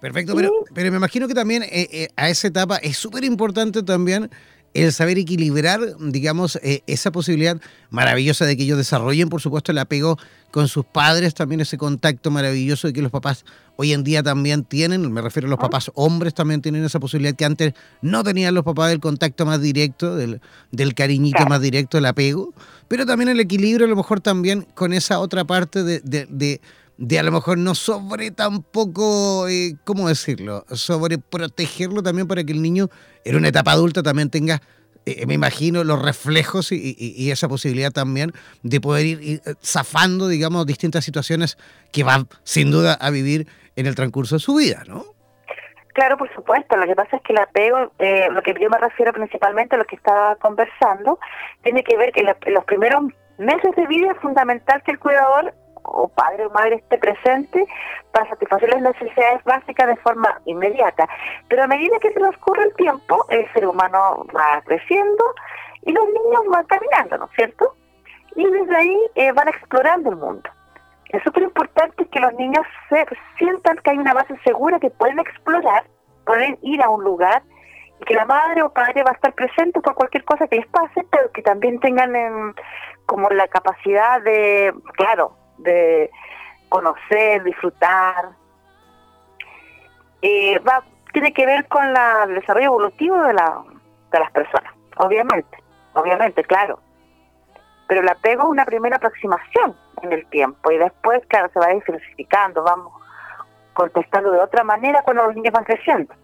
Perfecto, pero, pero me imagino que también eh, eh, a esa etapa es súper importante también el saber equilibrar, digamos, eh, esa posibilidad maravillosa de que ellos desarrollen, por supuesto, el apego con sus padres, también ese contacto maravilloso de que los papás hoy en día también tienen, me refiero a los papás hombres también tienen esa posibilidad que antes no tenían los papás del contacto más directo, del, del cariñito más directo, el apego, pero también el equilibrio a lo mejor también con esa otra parte de, de, de a lo mejor no sobre tampoco, eh, ¿cómo decirlo? Sobre protegerlo también para que el niño en una etapa adulta también tenga, eh, me imagino, los reflejos y, esa posibilidad también de poder ir, eh, zafando, digamos, distintas situaciones que van sin duda a vivir en el transcurso de su vida, ¿no? Claro, por supuesto. Lo que pasa es que el apego, lo que yo me refiero principalmente a lo que estaba conversando, tiene que ver que los primeros meses de vida es fundamental que el cuidador o padre o madre esté presente para satisfacer las necesidades básicas de forma inmediata. Pero a medida que transcurre el tiempo, el ser humano va creciendo y los niños van caminando, ¿no es cierto? Y desde ahí eh, van explorando el mundo. Es súper importante que los niños se sientan que hay una base segura que pueden explorar, pueden ir a un lugar y que la madre o padre va a estar presente por cualquier cosa que les pase, pero que también tengan como la capacidad de, claro, de conocer, disfrutar. Eh, va, tiene que ver con la, el desarrollo evolutivo de la, de las personas. Obviamente, obviamente, claro. Pero el apego es una primera aproximación en el tiempo y después, claro, se va diversificando, vamos contestando de otra manera cuando los niños van creciendo.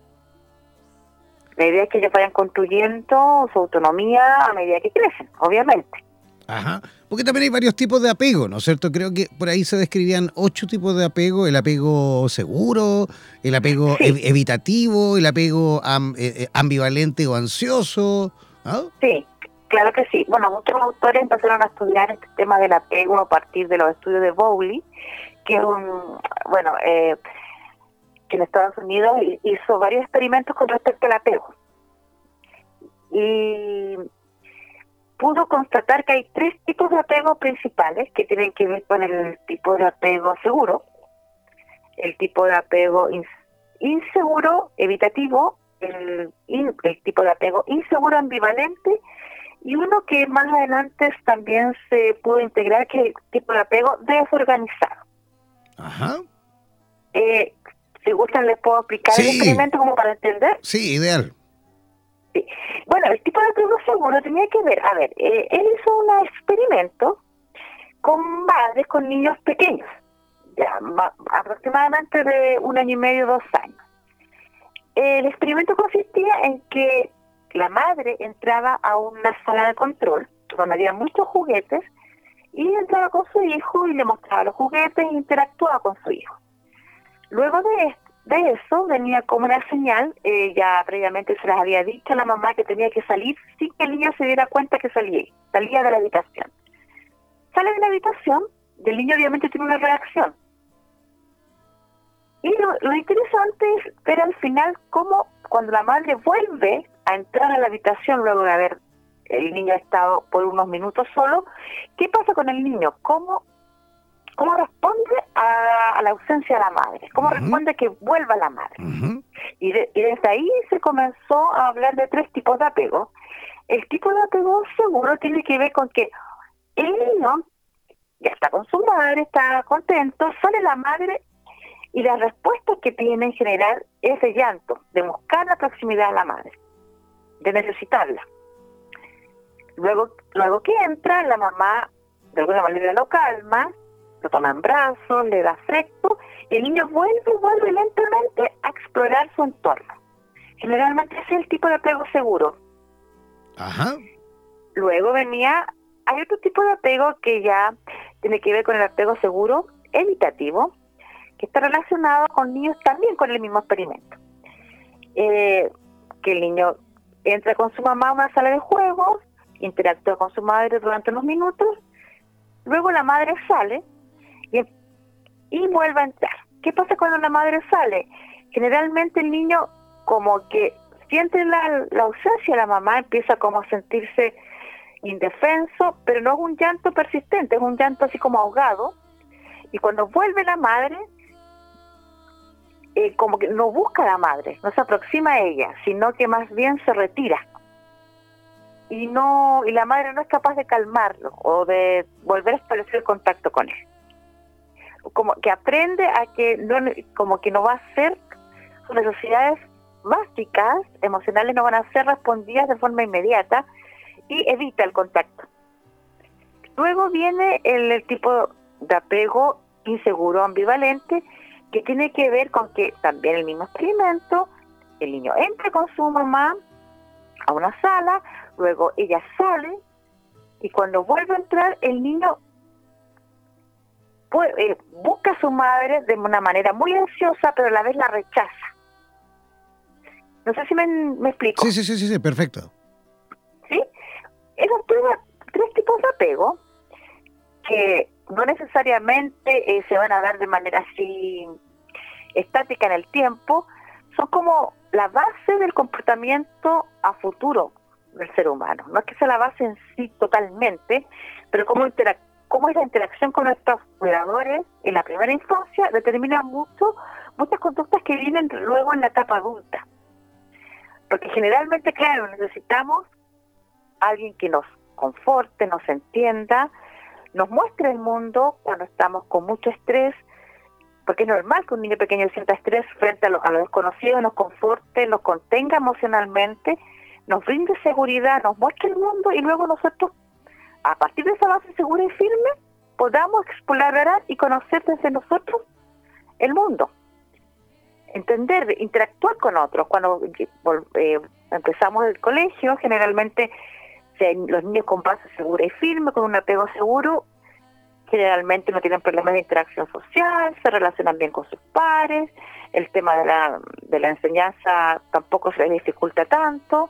La idea es que ellos vayan construyendo su autonomía a medida que crecen, obviamente. Ajá. Porque también hay varios tipos de apego, ¿no es cierto? Creo que por ahí se describían ocho tipos de apego: el apego seguro, el apego evitativo, el apego eh, eh, ambivalente o ansioso. Sí, claro que sí. Bueno, muchos autores empezaron a estudiar este tema del apego a partir de los estudios de Bowley, que es un, bueno, eh, que en Estados Unidos hizo varios experimentos con respecto al apego. Y pudo constatar que hay tres tipos de apego principales que tienen que ver con el tipo de apego seguro, el tipo de apego inseguro, evitativo, el, el tipo de apego inseguro ambivalente y uno que más adelante también se pudo integrar que es el tipo de apego desorganizado. Ajá. Eh, si gustan les puedo explicar el experimento como para entender. Sí, ideal. Bueno, el tipo de apego seguro tenía que ver, a ver, eh, él hizo un experimento con madres con niños pequeños, ya aproximadamente de un año y medio, dos años. El experimento consistía en que la madre entraba a una sala de control donde había muchos juguetes y entraba con su hijo y le mostraba los juguetes e interactuaba con su hijo. Luego de esto, de eso venía como una señal, eh, ya previamente se las había dicho a la mamá que tenía que salir sin que el niño se diera cuenta que salía, salía de la habitación. Sale de la habitación y el niño obviamente tiene una reacción. Y lo, interesante es ver al final cómo cuando la madre vuelve a entrar a la habitación luego de haber el niño estado por unos minutos solo, ¿qué pasa con el niño? ¿Cómo cómo responde a, la ausencia de la madre, cómo responde que vuelva la madre. y, desde ahí se comenzó a hablar de tres tipos de apego. El tipo de apego seguro tiene que ver con que el niño ya está con su madre, está contento, sale la madre y la respuesta que tiene en general es de llanto, de buscar la proximidad a la madre, de necesitarla. Luego, luego que entra, la mamá de alguna manera lo calma, lo toma en brazos, le da afecto, y el niño vuelve vuelve lentamente a explorar su entorno. Generalmente ese es el tipo de apego seguro. Ajá. Luego venía, hay otro tipo de apego que ya tiene que ver con el apego seguro evitativo, que está relacionado con niños también con el mismo experimento. Eh, que el niño entra con su mamá a una sala de juegos, interactúa con su madre durante unos minutos, luego la madre sale y, vuelve a entrar. ¿Qué pasa cuando la madre sale? Generalmente el niño como que siente la, la ausencia de la mamá, empieza como a sentirse indefenso, pero no es un llanto persistente, es un llanto así como ahogado. Y cuando vuelve la madre, eh, como que no busca a la madre, no se aproxima a ella, sino que más bien se retira. Y no y la madre no es capaz de calmarlo o de volver a establecer contacto con él como que aprende a que no, como que no va a ser sus necesidades básicas emocionales no van a ser respondidas de forma inmediata y evita el contacto. Luego viene el, tipo de apego inseguro ambivalente que tiene que ver con que también el mismo experimento, el niño entra con su mamá a una sala, luego ella sale y cuando vuelve a entrar el niño eh, busca a su madre de una manera muy ansiosa, pero a la vez la rechaza. No sé si me, explico. Sí, sí, sí, sí, perfecto. ¿Sí? Esos tres, tipos de apego que no necesariamente eh, se van a dar de manera así estática en el tiempo, son como la base del comportamiento a futuro del ser humano. No es que sea la base en sí totalmente, pero como interactúa cómo es la interacción con nuestros cuidadores en la primera infancia determina mucho muchas conductas que vienen luego en la etapa adulta. Porque generalmente, claro, necesitamos alguien que nos conforte, nos entienda, nos muestre el mundo cuando estamos con mucho estrés, porque es normal que un niño pequeño sienta estrés frente a lo, a lo desconocido, nos conforte, nos contenga emocionalmente, nos brinde seguridad, nos muestre el mundo y luego nosotros, a partir de esa base segura y firme, podamos explorar y conocer desde nosotros el mundo. Entender, interactuar con otros. Cuando eh, empezamos el colegio, generalmente los niños con base segura y firme, con un apego seguro, generalmente no tienen problemas de interacción social, se relacionan bien con sus pares, el tema de la, de la enseñanza tampoco se les dificulta tanto,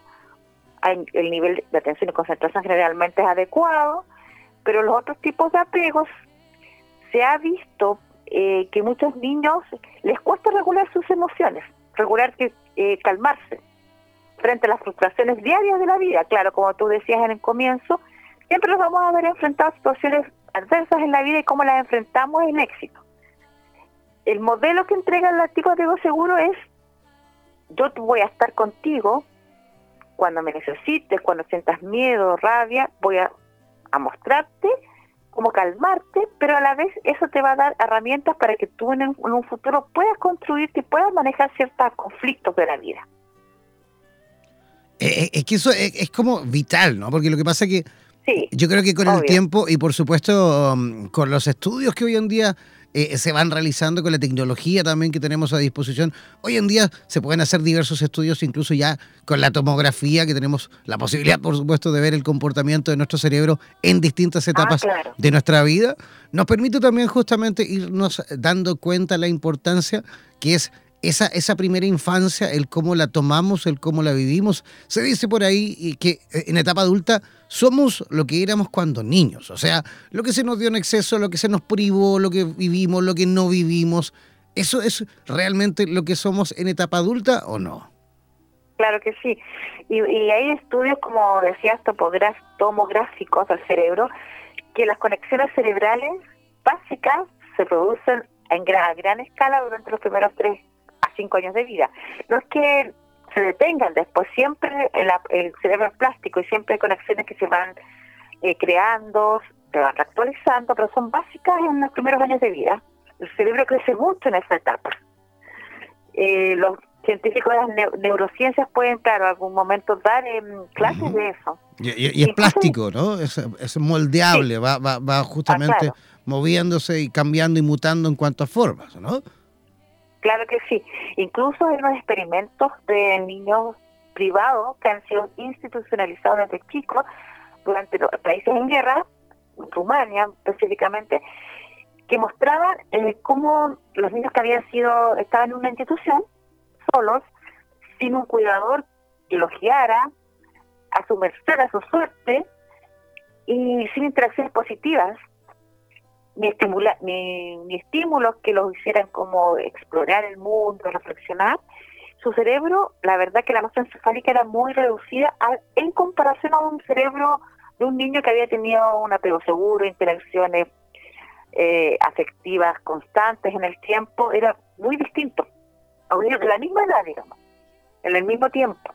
el nivel de atención y concentración generalmente es adecuado, pero los otros tipos de apegos se ha visto eh, que muchos niños les cuesta regular sus emociones, regular que eh, calmarse frente a las frustraciones diarias de la vida. Claro, como tú decías en el comienzo, siempre nos vamos a ver enfrentados a situaciones adversas en la vida y cómo las enfrentamos en éxito. El modelo que entrega el artículo de seguro es yo voy a estar contigo cuando me necesites, cuando sientas miedo, rabia, voy a, mostrarte cómo calmarte, pero a la vez eso te va a dar herramientas para que tú en, un futuro puedas construirte y puedas manejar ciertos conflictos de la vida. Eh, eh, es que eso es, como vital, ¿no? Porque lo que pasa es que yo creo que con el tiempo y por supuesto um, con los estudios que hoy en día eh, se van realizando con la tecnología también que tenemos a disposición. Hoy en día se pueden hacer diversos estudios, incluso ya con la tomografía, que tenemos la posibilidad, por supuesto, de ver el comportamiento de nuestro cerebro en distintas ah, etapas de nuestra vida. Nos permite también justamente irnos dando cuenta la importancia que es esa, esa primera infancia, el cómo la tomamos, el cómo la vivimos. Se dice por ahí que eh, en etapa adulta somos lo que éramos cuando niños, o sea, lo que se nos dio en exceso, lo que se nos privó, lo que vivimos, lo que no vivimos. ¿Eso es realmente lo que somos en etapa adulta o no? Claro que sí. Y, hay estudios, como decías, tomográficos al cerebro, que las conexiones cerebrales básicas se producen en gran, gran escala durante los primeros tres cinco años de vida. No es que se detengan después, siempre el, cerebro es plástico y siempre hay conexiones que se van eh, creando, se van actualizando, pero son básicas en los primeros años de vida. El cerebro crece mucho en esa etapa. Eh, los científicos de las neurociencias pueden, claro, en algún momento dar em, clases de eso. Y, es plástico, ¿no? Es, moldeable, va, va, va, justamente ah, moviéndose y cambiando y mutando en cuanto a formas, ¿no? Claro que sí. Incluso hay unos experimentos de niños privados que han sido institucionalizados desde chicos durante países en guerra, Rumania específicamente, que mostraban eh, cómo los niños que habían sido, estaban en una institución, solos, sin un cuidador que los guiara, a su merced, a su suerte, y sin interacciones positivas, ni, estimula, ni estímulos que los hicieran como explorar el mundo, reflexionar, su cerebro, la verdad que la masa encefálica era muy reducida en comparación a un cerebro de un niño que había tenido un apego seguro, interacciones eh, afectivas constantes en el tiempo, era muy distinto. A un niño de la misma edad, digamos, en el mismo tiempo.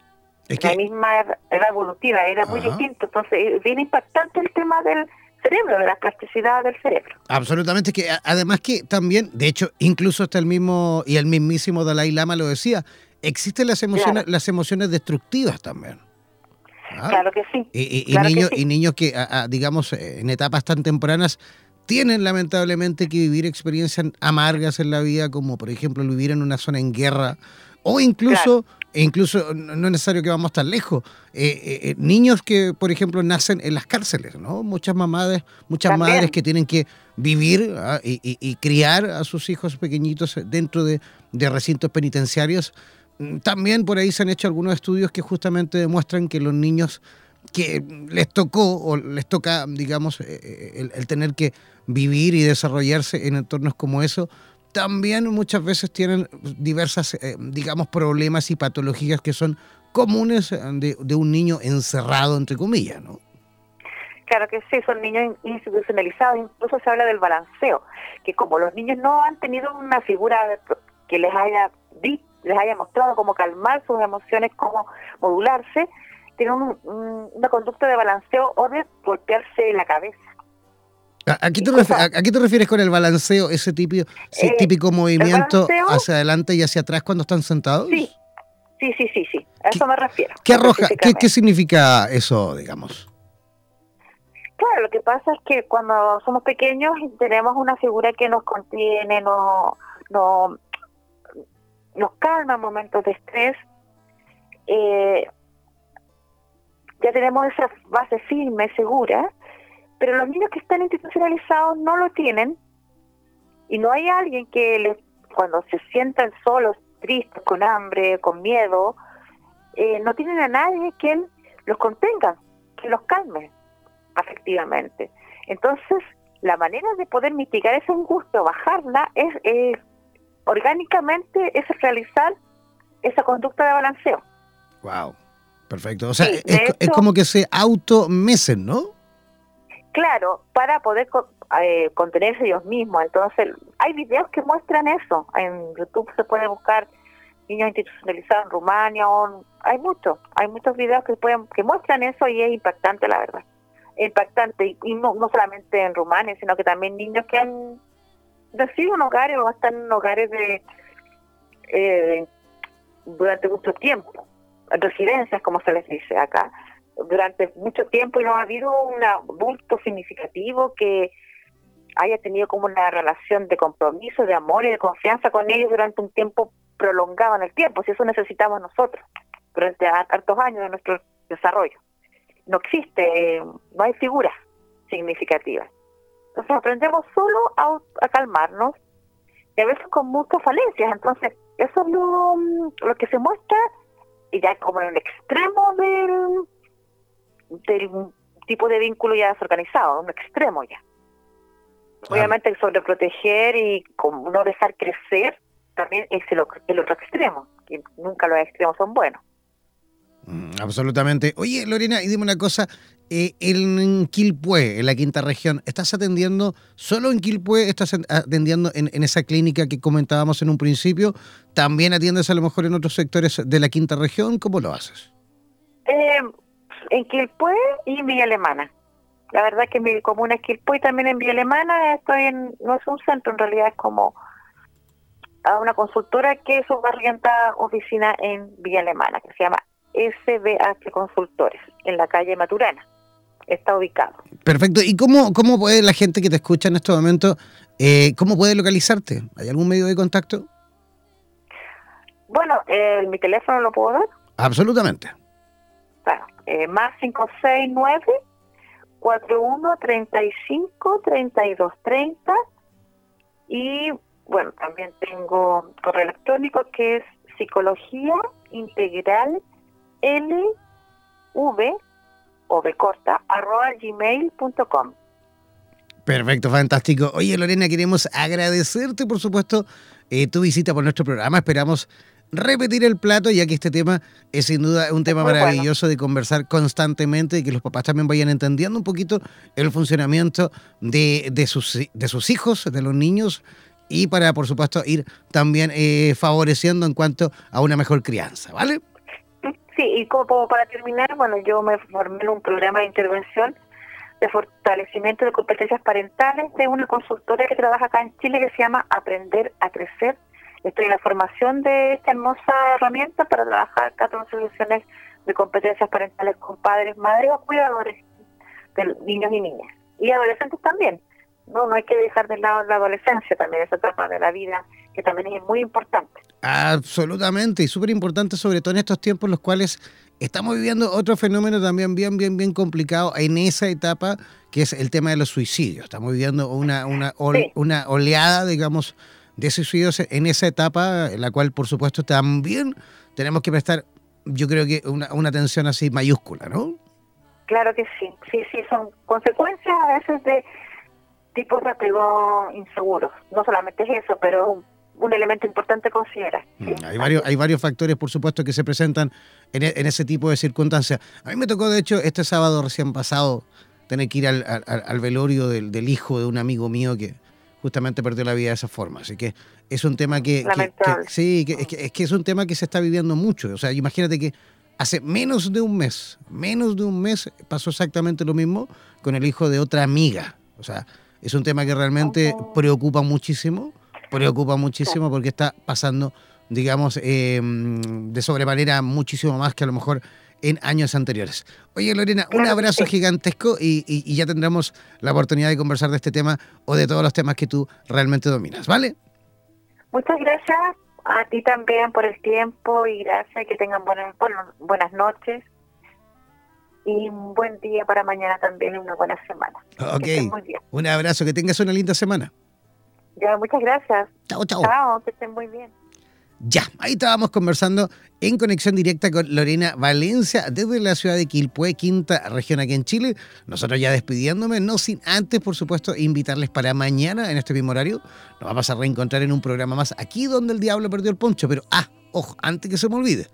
La misma edad evolutiva, era muy distinto. Entonces, es bien impactante el tema del cerebro, de la plasticidad del cerebro. Absolutamente, que además que también, de hecho, incluso hasta el mismo y el mismísimo Dalai Lama lo decía, existen las emociones, las emociones destructivas también. ¿Ah? Claro que sí. Y, niños, y niños que, digamos, en etapas tan tempranas tienen lamentablemente que vivir experiencias amargas en la vida, como por ejemplo vivir en una zona en guerra, o incluso e incluso no es necesario que vamos tan lejos. Eh, eh, eh, niños que, por ejemplo, nacen en las cárceles, ¿no? Muchas mamás, muchas madres que tienen que vivir ah, y, criar a sus hijos pequeñitos dentro de, recintos penitenciarios. Mm, también por ahí se han hecho algunos estudios que justamente demuestran que los niños que les tocó o les toca, digamos, el tener que vivir y desarrollarse en entornos como eso, también muchas veces tienen diversas, eh, digamos, problemas y patologías que son comunes de, un niño encerrado, entre comillas, ¿no? Claro que sí, son niños institucionalizados, incluso se habla del balanceo, que como los niños no han tenido una figura que les haya les haya mostrado cómo calmar sus emociones, cómo modularse, tienen una conducta de balanceo o de golpearse la cabeza. ¿A, qué te refieres, con el balanceo, ese típico, eh, típico movimiento hacia adelante y hacia atrás cuando están sentados? Sí, Sí, sí, sí, sí. A eso me refiero. ¿Qué arroja? ¿Qué, ¿Qué significa eso, digamos? Claro, lo que pasa es que cuando somos pequeños tenemos una figura que nos contiene, no, no, nos calma en momentos de estrés. Eh, ya tenemos esa base firme, segura, pero los niños que están institucionalizados no lo tienen y no hay alguien que les, cuando se sientan solos, tristes, con hambre, con miedo, eh, no tienen a nadie que los contenga, que los calme afectivamente. Entonces, la manera de poder mitigar esa angustia o bajarla es, orgánicamente es realizar esa conducta de balanceo. Wow, perfecto. O sea, es, como que se automecen, ¿no? Claro, para poder eh, contenerse ellos mismos. Entonces, hay videos que muestran eso. En YouTube se puede buscar niños institucionalizados en Rumania, o, hay muchos, hay muchos videos que pueden que muestran eso y es impactante, la verdad. Impactante, y, no, no solamente en Rumania, sino que también niños que han nacido en hogares o están en hogares de eh, durante mucho tiempo, residencias, como se les dice acá durante mucho tiempo y no ha habido un bulto significativo que haya tenido como una relación de compromiso, de amor y de confianza con ellos durante un tiempo prolongado en el tiempo, si eso necesitamos nosotros durante hartos años de nuestro desarrollo. No existe, no hay figuras significativas. Entonces aprendemos solo a, a calmarnos y a veces con muchas falencias. Entonces, eso es lo, lo que se muestra y ya como en el extremo del, del tipo de vínculo ya desorganizado, un extremo ya. Obviamente sobreproteger y no dejar crecer también es el, otro extremo, que nunca los extremos son buenos. Mm, absolutamente. Oye, Lorena, y dime una cosa, eh, en Quilpué, en la quinta región, ¿estás atendiendo solo en Quilpué? ¿Estás atendiendo en, en, esa clínica que comentábamos en un principio? ¿También atiendes a lo mejor en otros sectores de la quinta región? ¿Cómo lo haces? Eh, en Quilpué y en Villa Alemana. La verdad que mi comuna es Quilpué y también en Villa Alemana estoy en, no es un centro, en realidad es como a una consultora que barrienta oficina en Villa Alemana, que se llama SBH Consultores, en la calle Maturana. Está ubicado. Perfecto. ¿Y cómo, cómo puede la gente que te escucha en este momento, eh, cómo puede localizarte? ¿Hay algún medio de contacto? Bueno, eh, mi teléfono lo puedo dar. Absolutamente. Claro, eh, más 569 41 35 32 30 y bueno, también tengo correo electrónico que es psicología integral lv o de corta arroba gmail.com. Perfecto, fantástico. Oye, Lorena, queremos agradecerte, por supuesto, eh, tu visita por nuestro programa. Esperamos repetir el plato, ya que este tema es sin duda un tema maravilloso de conversar constantemente y que los papás también vayan entendiendo un poquito el funcionamiento de, de, sus, de sus hijos, de los niños, y para, por supuesto, ir también eh, favoreciendo en cuanto a una mejor crianza, ¿vale? Sí, y como, para terminar, bueno, yo me formé en un programa de intervención de fortalecimiento de competencias parentales de una consultora que trabaja acá en Chile que se llama Aprender a Crecer Estoy en la formación de esta hermosa herramienta para trabajar 14 soluciones de competencias parentales con padres, madres o cuidadores de niños y niñas. Y adolescentes también. No, no hay que dejar de lado la adolescencia también, esa etapa de la vida que también es muy importante. Absolutamente, y súper importante sobre todo en estos tiempos en los cuales estamos viviendo otro fenómeno también bien, bien, bien complicado en esa etapa, que es el tema de los suicidios. Estamos viviendo una, una, una oleada, digamos, de suicidios en esa etapa, en la cual, por supuesto, también tenemos que prestar, yo creo que una, una atención así mayúscula, ¿no? Claro que sí, sí, sí, son consecuencias a veces de tipos de apego inseguros. No solamente es eso, pero un elemento importante considerar. Mm, hay, varios, hay varios factores, por supuesto, que se presentan en, en, ese tipo de circunstancias. A mí me tocó, de hecho, este sábado recién pasado, tener que ir al, al, al velorio del, del, hijo de un amigo mío que, justamente perdió la vida de esa forma. Así que es un tema que, sí, que, es, que, es un tema que se está viviendo mucho. O sea, imagínate que hace menos de un mes, menos de un mes pasó exactamente lo mismo con el hijo de otra amiga. O sea, es un tema que realmente preocupa muchísimo, preocupa muchísimo porque está pasando digamos, em, de sobremanera muchísimo más que a lo mejor en años anteriores. Oye, Lorena, un abrazo gigantesco y, ya tendremos la oportunidad de conversar de este tema o de todos los temas que tú realmente dominas, ¿vale? Muchas gracias a ti también por el tiempo y gracias, que tengan buenas, buenas noches y un buen día para mañana también y una buena semana. Ok, un abrazo, que tengas una linda semana. Ya, muchas gracias. Chao, chao. Chao, que estén muy bien. Ya, ahí estábamos conversando en conexión directa con Lorena Valencia desde la ciudad de Quilpué, quinta región aquí en Chile. Nosotros ya despidiéndome, no sin antes, por supuesto, invitarles para mañana en este mismo horario. Nos vamos a reencontrar en un programa más aquí donde el diablo perdió el poncho. Pero, ah, ojo, antes que se me olvide,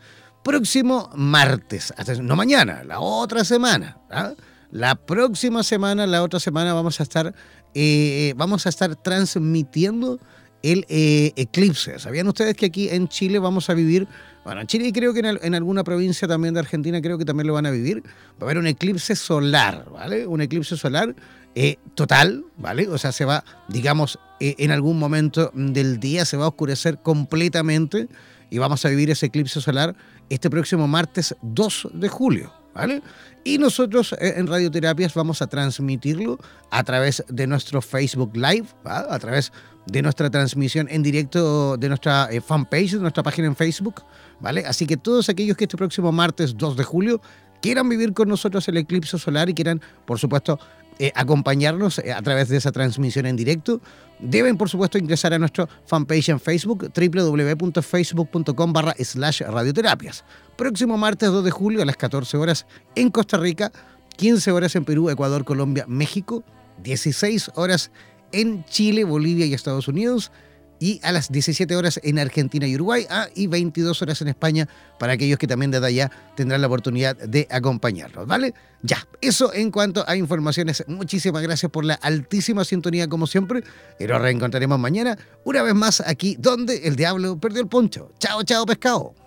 próximo martes, no mañana, la otra semana. ¿ah? La próxima semana, la otra semana, vamos a estar, eh, vamos a estar transmitiendo el eh, eclipse. ¿Sabían ustedes que aquí en Chile vamos a vivir, bueno, en Chile y creo que en, alguna provincia también de Argentina creo que también lo van a vivir, va a haber un eclipse solar, ¿vale? Un eclipse solar eh, total, ¿vale? O sea, se va, digamos, eh, en algún momento del día se va a oscurecer completamente y vamos a vivir ese eclipse solar este próximo martes 2 de julio. ¿Vale? Y nosotros en Radioterapias vamos a transmitirlo a través de nuestro Facebook Live, a través de nuestra transmisión en directo de nuestra eh, fanpage, de nuestra página en Facebook, ¿vale? Así que todos aquellos que este próximo martes 2 de julio quieran vivir con nosotros el eclipse solar y quieran, por supuesto, eh, acompañarnos eh, a través de esa transmisión en directo, deben, por supuesto, ingresar a nuestra fanpage en Facebook, www.facebook.com barra slash radioterapias. Próximo martes 2 de julio a las 14 horas en Costa Rica, 15 horas en Perú, Ecuador, Colombia, México, 16 horas en Chile, Bolivia y Estados Unidos y a las 17 horas en Argentina y Uruguay ah, y 22 horas en España para aquellos que también desde allá tendrán la oportunidad de acompañarnos, ¿vale? Ya, eso en cuanto a informaciones. Muchísimas gracias por la altísima sintonía como siempre y nos reencontraremos mañana una vez más aquí donde el diablo perdió el poncho. Chao, chao, pescado.